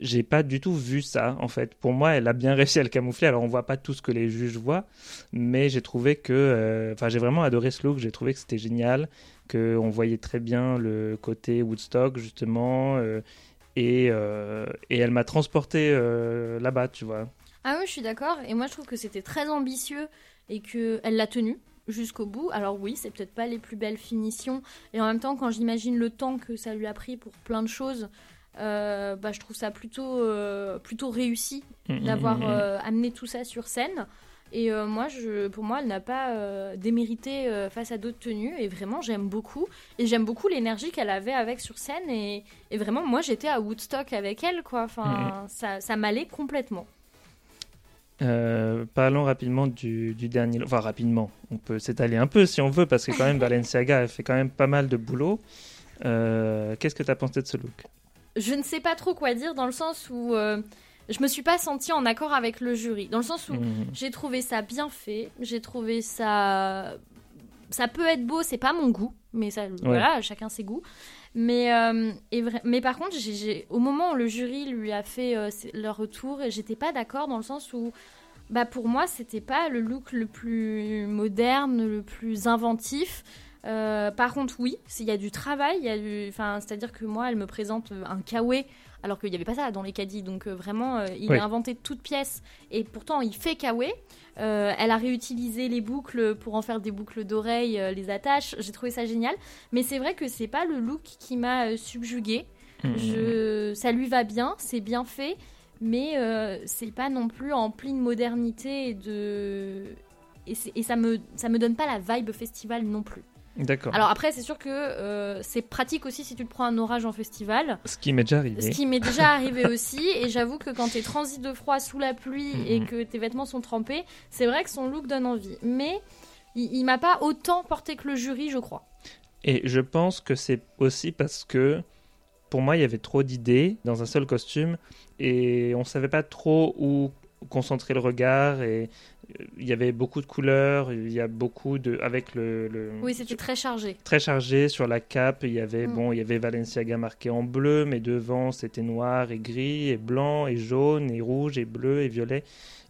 j'ai pas du tout vu ça en fait. Pour moi, elle a bien réussi à le camoufler. Alors on voit pas tout ce que les juges voient, mais j'ai trouvé que, euh, enfin, j'ai vraiment adoré ce look. J'ai trouvé que c'était génial, que on voyait très bien le côté Woodstock justement, euh, et, euh, et elle m'a transporté là-bas, tu vois. Ah oui, je suis d'accord. Et moi, je trouve que c'était très ambitieux et que elle l'a tenu jusqu'au bout. Alors oui, c'est peut-être pas les plus belles finitions. Et en même temps, quand j'imagine le temps que ça lui a pris pour plein de choses, euh, bah, je trouve ça plutôt, euh, plutôt réussi mm, mm, d'avoir mm, euh, amené tout ça sur scène. Et moi, je, pour moi, elle n'a pas démérité face à d'autres tenues. Et vraiment, j'aime beaucoup. Et j'aime beaucoup l'énergie qu'elle avait avec sur scène. Et, et vraiment, moi, j'étais à Woodstock avec elle. Quoi. Enfin, ça, ça m'allait complètement. parlons rapidement du, du, dernier. Enfin, rapidement. On peut s'étaler un peu si on veut, parce que quand même, [laughs] Balenciaga a fait quand même pas mal de boulot. Qu'est-ce que tu as pensé de ce look? Je ne sais pas trop quoi dire dans le sens où euh, je me suis pas sentie en accord avec le jury. Dans le sens où mhm. j'ai trouvé ça bien fait, j'ai trouvé ça. Ça peut être beau, c'est pas mon goût, mais ça, voilà, chacun ses goûts. Mais, euh, mais par contre, au moment où le jury lui a fait euh, leur retour, j'étais pas d'accord dans le sens où, bah, pour moi, c'était pas le look le plus moderne, le plus inventif. Euh, par contre, oui, il y a du travail, il y a du, c'est-à-dire que moi, elle me présente un kawaii alors qu'il n'y avait pas ça dans les caddies. Donc vraiment, il a inventé toute pièce et pourtant il fait kawaii. Euh, elle a réutilisé les boucles pour en faire des boucles d'oreilles, euh, les attaches. J'ai trouvé ça génial. Mais c'est vrai que c'est pas le look qui m'a euh, subjugué. Mmh. Ça lui va bien, c'est bien fait, mais c'est pas non plus empli de modernité et de et, ça me ça me donne pas la vibe festival non plus. D'accord. Alors après, c'est sûr que euh, c'est pratique aussi si tu te prends un orage en festival. Ce qui m'est déjà arrivé. Ce qui m'est déjà [laughs] arrivé aussi. Et j'avoue que quand t'es transit de froid sous la pluie et que tes vêtements sont trempés, c'est vrai que son look donne envie. Mais il, il m'a pas autant porté que le jury, je crois. Et je pense que c'est aussi parce que pour moi, il y avait trop d'idées dans un seul costume et on savait pas trop où concentrer le regard et il y avait beaucoup de couleurs, il y a beaucoup de avec le, Oui, c'était très chargé. Très chargé sur la cape, il y avait mm. bon, il y avait Valenciaga marqué en bleu, mais devant c'était noir et gris et blanc et jaune et rouge et bleu et violet.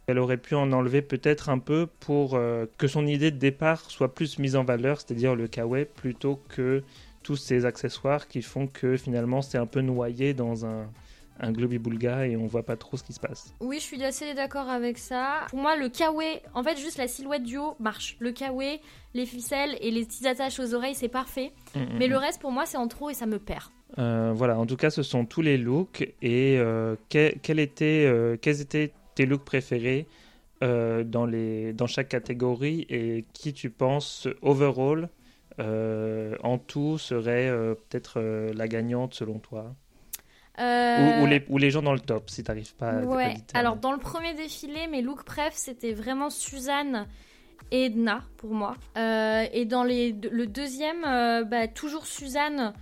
Elle aurait pu en enlever peut-être un peu pour euh, que son idée de départ soit plus mise en valeur, c'est-à-dire le kawaii plutôt que tous ces accessoires qui font que finalement c'est un peu noyé dans un un globi-boulga et on voit pas trop ce qui se passe. Oui, je suis assez d'accord avec ça. Pour moi, le kawaii, en fait, juste la silhouette du haut marche. Le kawaii, les ficelles et les petites attaches aux oreilles, c'est parfait. Mm, mm, Mais le mm. reste, pour moi, c'est en trop et ça me perd. Euh, voilà, en tout cas, ce sont tous les looks. Et euh, quel, était, euh, quels étaient tes looks préférés dans, les, dans chaque catégorie et qui tu penses, overall, en tout, serait peut-être la gagnante selon toi? Ou, les, ou, les, gens dans le top, si t'arrives pas Ouais. Alors, dans le premier défilé, mes looks préf, c'était vraiment Suzanne et Edna pour moi. Euh, et dans les, le deuxième, euh, bah, toujours Suzanne.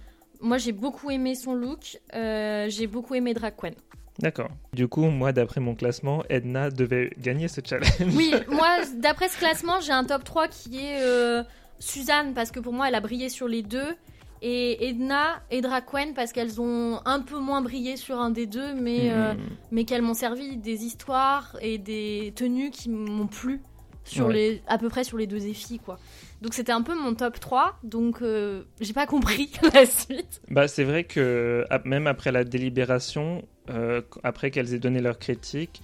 Moi, j'ai beaucoup aimé son look. Euh, j'ai beaucoup aimé Drag Queen. D'accord. Du coup, moi, d'après mon classement, Edna devait gagner ce challenge. Oui, [laughs] moi, d'après ce classement, j'ai un top 3 qui est Suzanne, parce que pour moi, elle a brillé sur les deux et Edna et Draquen parce qu'elles ont un peu moins brillé sur un des deux, mais, euh, hmm. mais qu'elles m'ont servi des histoires et des tenues qui m'ont plu sur les, à peu près sur les deux défis. quoi. Donc c'était un peu mon top 3, donc euh, j'ai pas compris [laughs] la suite. Bah, c'est vrai que même après la délibération, euh, après qu'elles aient donné leur critique,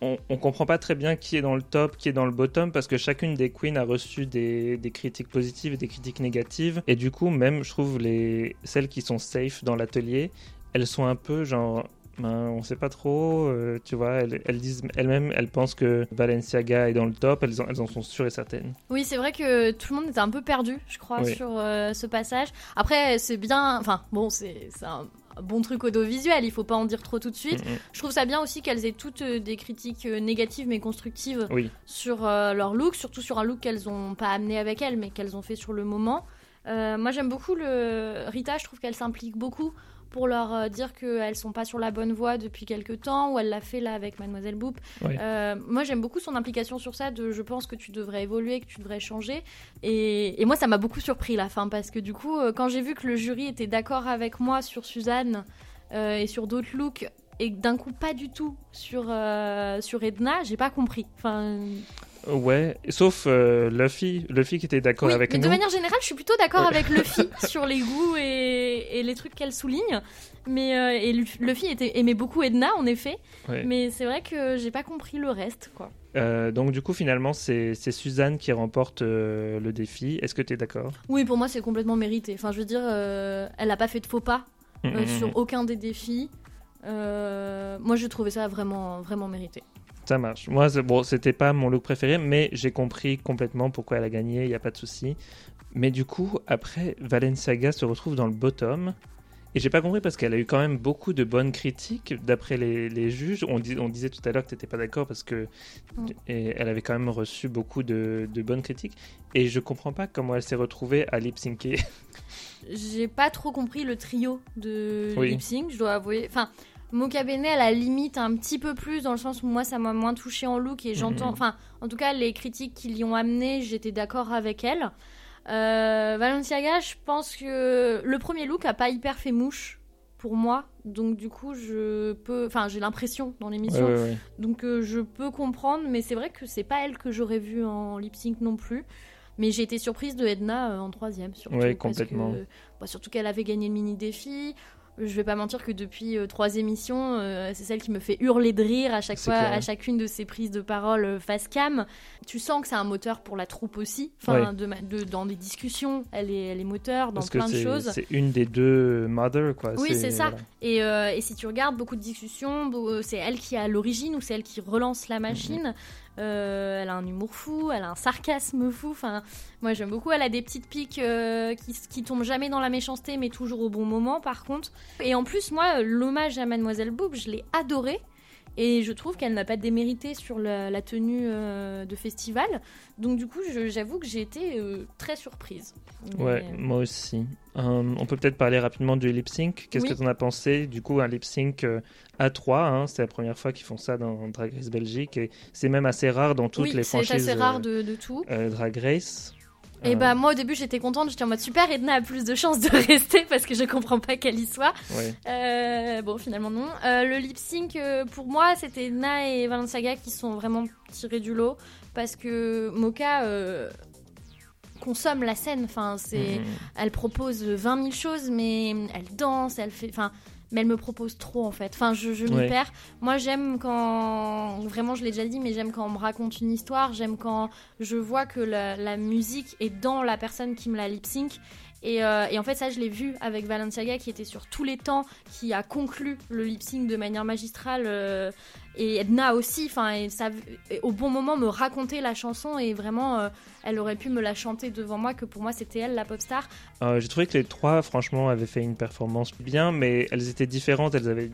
on, on, comprend pas très bien qui est dans le top, qui est dans le bottom, parce que chacune des queens a reçu des, critiques positives et des critiques négatives. Et du coup, même, je trouve, les, celles qui sont safe dans l'atelier, elles sont un peu genre. Ben, on sait pas trop, euh, tu vois, elles, disent elles-mêmes, elles pensent que Balenciaga est dans le top, elles en, elles en sont sûres et certaines. Oui, c'est vrai que tout le monde était un peu perdu, je crois, sur euh, ce passage. Après, c'est bien, enfin, bon, c'est un bon truc audiovisuel, il faut pas en dire trop tout de suite. Mm, mm. Je trouve ça bien aussi qu'elles aient toutes euh, des critiques euh, négatives mais constructives sur euh, leur look, surtout sur un look qu'elles ont pas amené avec elles mais qu'elles ont fait sur le moment. moi j'aime beaucoup le Rita, je trouve qu'elle s'implique beaucoup pour leur euh, dire qu'elles sont pas sur la bonne voie depuis quelques temps, ou elle l'a fait là avec Mademoiselle Boop. Euh, moi, j'aime beaucoup son implication sur ça, de je pense que tu devrais évoluer, que tu devrais changer. Et, moi, ça m'a beaucoup surpris la fin, parce que du coup, euh, quand j'ai vu que le jury était d'accord avec moi sur Suzanne et sur d'autres looks, et d'un coup pas du tout sur, sur Edna, j'ai pas compris. Enfin... Ouais, sauf euh, Luffy, Luffy qui était d'accord avec mais nous. De manière générale, je suis plutôt d'accord avec Luffy [laughs] sur les goûts et, les trucs qu'elle souligne. Mais euh, et Luffy était, aimait beaucoup Edna en effet, mais c'est vrai que j'ai pas compris le reste quoi. Euh, donc du coup finalement c'est Suzanne qui remporte le défi. Est-ce que tu es d'accord? Oui, pour moi c'est complètement mérité. Enfin je veux dire, elle n'a pas fait de faux pas mm, mm, sur mm. aucun des défis. moi je trouvais ça vraiment vraiment mérité. Ça marche. Moi, bon, c'était pas mon look préféré, mais j'ai compris complètement pourquoi elle a gagné, il n'y a pas de souci. Mais du coup, après, Valenciaga se retrouve dans le bottom. Et j'ai pas compris parce qu'elle a eu quand même beaucoup de bonnes critiques d'après les, juges. On, on, disait tout à l'heure que tu n'étais pas d'accord parce que mm. elle avait quand même reçu beaucoup de, bonnes critiques. Et je comprends pas comment elle s'est retrouvée à lip syncer. J'ai pas trop compris le trio de lip sync, je dois avouer. Enfin, Mocha Bene à la limite un petit peu plus dans le sens où moi ça m'a moins touché en look et j'entends, mhm. enfin en tout cas les critiques qui l'y ont amené, j'étais d'accord avec elle. Valenciaga, je pense que le premier look a pas hyper fait mouche pour moi. Donc du coup, je peux, enfin, j'ai l'impression dans l'émission. Donc je peux comprendre, mais c'est vrai que c'est pas elle que j'aurais vue en lip sync non plus. Mais j'ai été surprise de Edna en troisième, surtout. complètement. Bah, surtout qu'elle avait gagné le mini défi je vais pas mentir que depuis euh, trois émissions, euh, c'est celle qui me fait hurler de rire à chaque fois, à chacune de ses prises de parole euh, face cam. Tu sens que c'est un moteur pour la troupe aussi. Enfin, de, dans des discussions, elle est, elle est moteur dans plein de choses. C'est une des deux mother, quoi. Oui, c'est ça. Et, et, si tu regardes beaucoup de discussions, c'est elle qui est à l'origine ou c'est elle qui relance la machine. Euh, elle a un humour fou, elle a un sarcasme fou. Enfin, moi j'aime beaucoup. Elle a des petites piques euh, qui, qui tombent jamais dans la méchanceté, mais toujours au bon moment, par contre. Et en plus, moi, l'hommage à Mademoiselle Boob, je l'ai adoré. Et je trouve qu'elle n'a pas démérité sur la, tenue euh, de festival. Donc du coup, j'avoue que j'ai été euh, très surprise. Ouais, moi aussi. Euh, on peut peut-être parler rapidement du lip sync. Qu'est-ce que tu en as pensé? Du coup, un lip sync à 3, hein, c'est la première fois qu'ils font ça dans Drag Race Belgique. Et c'est même assez rare dans toutes les franchises. c'est assez rare de, de tout. Drag Race. Et bah moi au début j'étais contente, j'étais en mode super, Edna a plus de chances de [laughs] rester parce que je comprends pas qu'elle y soit. Euh, bon finalement non. Euh, le lip sync euh, pour moi c'était Edna et Valenciaga qui sont vraiment tirés du lot parce que Moka consomme la scène. Enfin c'est, mhm. elle propose 20 000 choses mais elle danse, elle fait, enfin mais elle me propose trop en fait. Enfin, je, je m'y perds. Moi, j'aime quand. Vraiment, je l'ai déjà dit, mais j'aime quand on me raconte une histoire. J'aime quand je vois que la, la, musique est dans la personne qui me la lip sync. Et, euh, et, en fait, ça, je l'ai vu avec Valenciaga qui était sur tous les temps, qui a conclu le lip sync de manière magistrale. Euh, et Edna aussi, enfin, au bon moment me raconter la chanson et vraiment, euh, elle aurait pu me la chanter devant moi, que pour moi c'était elle la pop star. Euh, j'ai trouvé que les trois, franchement, avaient fait une performance bien, mais elles étaient différentes, elles avaient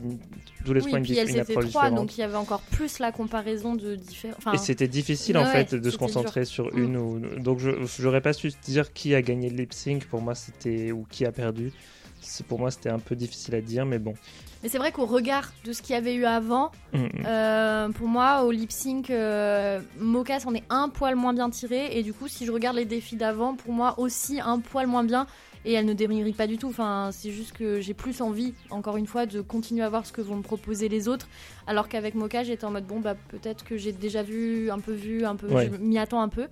tous les oui, puis elles étaient trois, donc il y avait encore plus la comparaison de différents. et c'était difficile en fait de se concentrer sur une mm. ou donc je j'aurais pas su dire qui a gagné le lip sync. Pour moi, c'était ou qui a perdu. Pour moi, c'était un peu difficile à dire, mais bon. Mais c'est vrai qu'au regard de ce qu'il y avait eu avant, mm. Euh, pour moi, au lip sync, euh, Moka s'en est un poil moins bien tiré. Et du coup, si je regarde les défis d'avant, pour moi aussi un poil moins bien. Et elle ne démérite pas du tout. Enfin, c'est juste que j'ai plus envie, encore une fois, de continuer à voir ce que vont me proposer les autres. Alors qu'avec Moka, j'étais en mode bon, bah peut-être que j'ai déjà vu, un peu vu, un peu, je m'y attends un peu.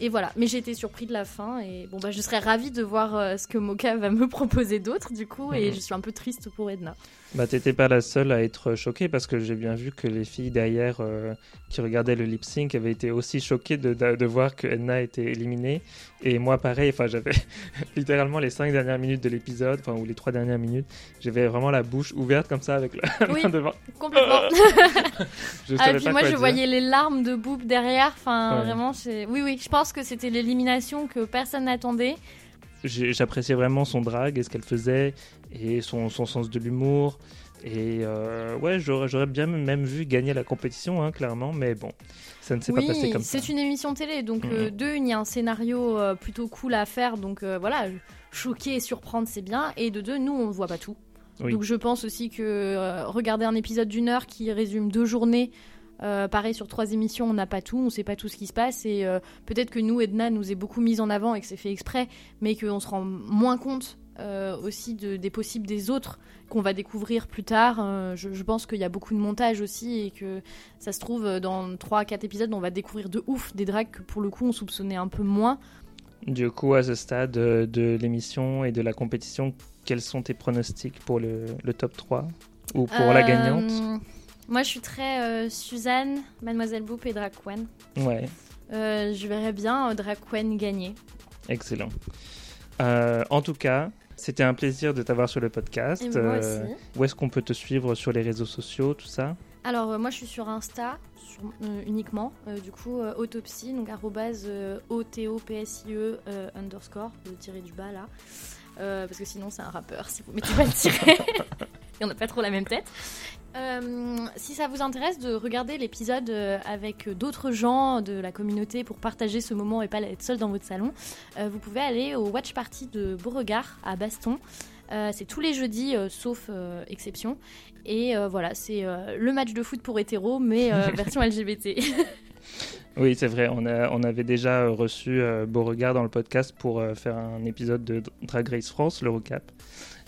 Et voilà, mais j'ai été surpris de la fin et bon bah je serais ravie de voir euh, ce que Moka va me [laughs] proposer d'autre du coup et je suis un peu triste pour Edna. Bah t'étais pas la seule à être choquée parce que j'ai bien vu que les filles derrière euh, qui regardaient le lip sync avaient été aussi choquées de, de, voir que Edna était éliminée et moi pareil, enfin j'avais [laughs] littéralement les cinq dernières minutes de l'épisode, enfin ou les trois dernières minutes, j'avais vraiment la bouche ouverte comme ça avec la [laughs] oui, devant. Complètement. [laughs] je ah, et puis moi je voyais les larmes de Boop derrière, enfin vraiment c'est oui oui, je pense que c'était l'élimination que personne n'attendait. J'appréciais vraiment son drag et ce qu'elle faisait et son, son sens de l'humour. Et euh, ouais, j'aurais bien même vu gagner la compétition, hein, clairement, mais bon, ça ne s'est pas passé comme ça. C'est une émission télé, donc euh, deux, il y a un scénario euh, plutôt cool à faire, donc voilà, choquer et surprendre, c'est bien. Et de deux, nous, on ne voit pas tout. Donc je pense aussi que regarder un épisode d'une heure qui résume deux journées euh, pareil, sur trois émissions, on n'a pas tout, on sait pas tout ce qui se passe. Et euh, peut-être que nous, Edna, nous est beaucoup mise en avant et que c'est fait exprès, mais qu'on se rend moins compte euh, aussi des possibles des autres qu'on va découvrir plus tard. Je, pense qu'il y a beaucoup de montage aussi et que ça se trouve, dans 3-4 épisodes, on va découvrir de ouf des drags que pour le coup, on soupçonnait un peu moins. Du coup, à ce stade de l'émission et de la compétition, quels sont tes pronostics pour le, le top 3 ou pour la gagnante? Moi, je suis très euh, Suzanne, Mademoiselle Boop et Draquen. Ouais. Euh, je verrais bien euh, Draquen gagner. Excellent. en tout cas, c'était un plaisir de t'avoir sur le podcast. Et moi aussi. où est-ce qu'on peut te suivre sur les réseaux sociaux, tout ça? Alors, moi, je suis sur Insta uniquement. du coup, autopsie, donc arrobase O-T-O-P-S-I-E underscore, le tiré du bas là. parce que sinon, c'est un rappeur si vous mettez pas le tiré. [laughs] Et on n'a pas trop la même tête. Euh, si ça vous intéresse de regarder l'épisode euh, avec d'autres gens de la communauté pour partager ce moment et pas être seul dans votre salon, euh, vous pouvez aller au Watch Party de Beauregard à Baston. c'est tous les jeudis, sauf exception. Et voilà, c'est le match de foot pour hétéro, mais [laughs] version LGBT. [laughs] Oui, c'est vrai. On, a, on avait déjà reçu Beauregard dans le podcast pour faire un épisode de Drag Race France, le recap.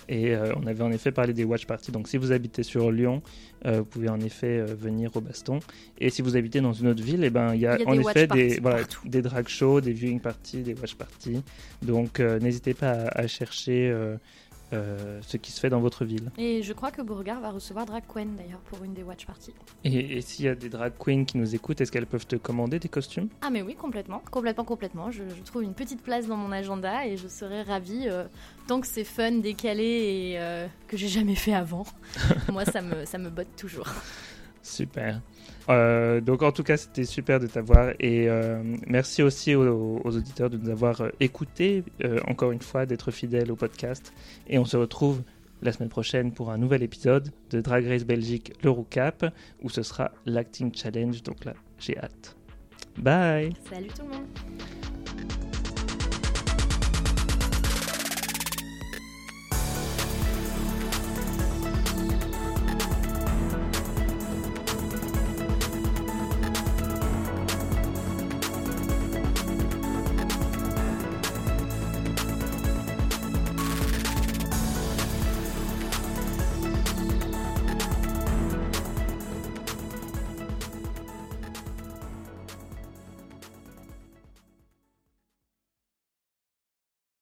Et euh, on avait en effet parlé des watch parties. Donc si vous habitez sur Lyon, euh, vous pouvez en effet euh, venir au Baston. Et si vous habitez dans une autre ville, eh ben, il y a, en effet des, des drag shows, des viewing parties, des watch parties. Donc n'hésitez pas à chercher euh, ce qui se fait dans votre ville. Et je crois que Beauregard va recevoir Drag Queen d'ailleurs pour une des watch parties. Et, s'il y a des drag queens qui nous écoutent, est-ce qu'elles peuvent te commander des costumes? Ah mais oui, complètement, complètement, complètement. Je, trouve une petite place dans mon agenda et je serais ravie euh, tant que c'est fun, décalé et euh, que j'ai jamais fait avant. [laughs] Moi, ça me ça me botte toujours. Super. Euh, donc en tout cas, c'était super de t'avoir et euh, merci aussi aux, auditeurs de nous avoir euh, écoutés, encore une fois, d'être fidèles au podcast. Et on se retrouve la semaine prochaine pour un nouvel épisode de Drag Race Belgique, le Cap, où ce sera l'Acting Challenge. Donc là, j'ai hâte. Bye Salut tout le monde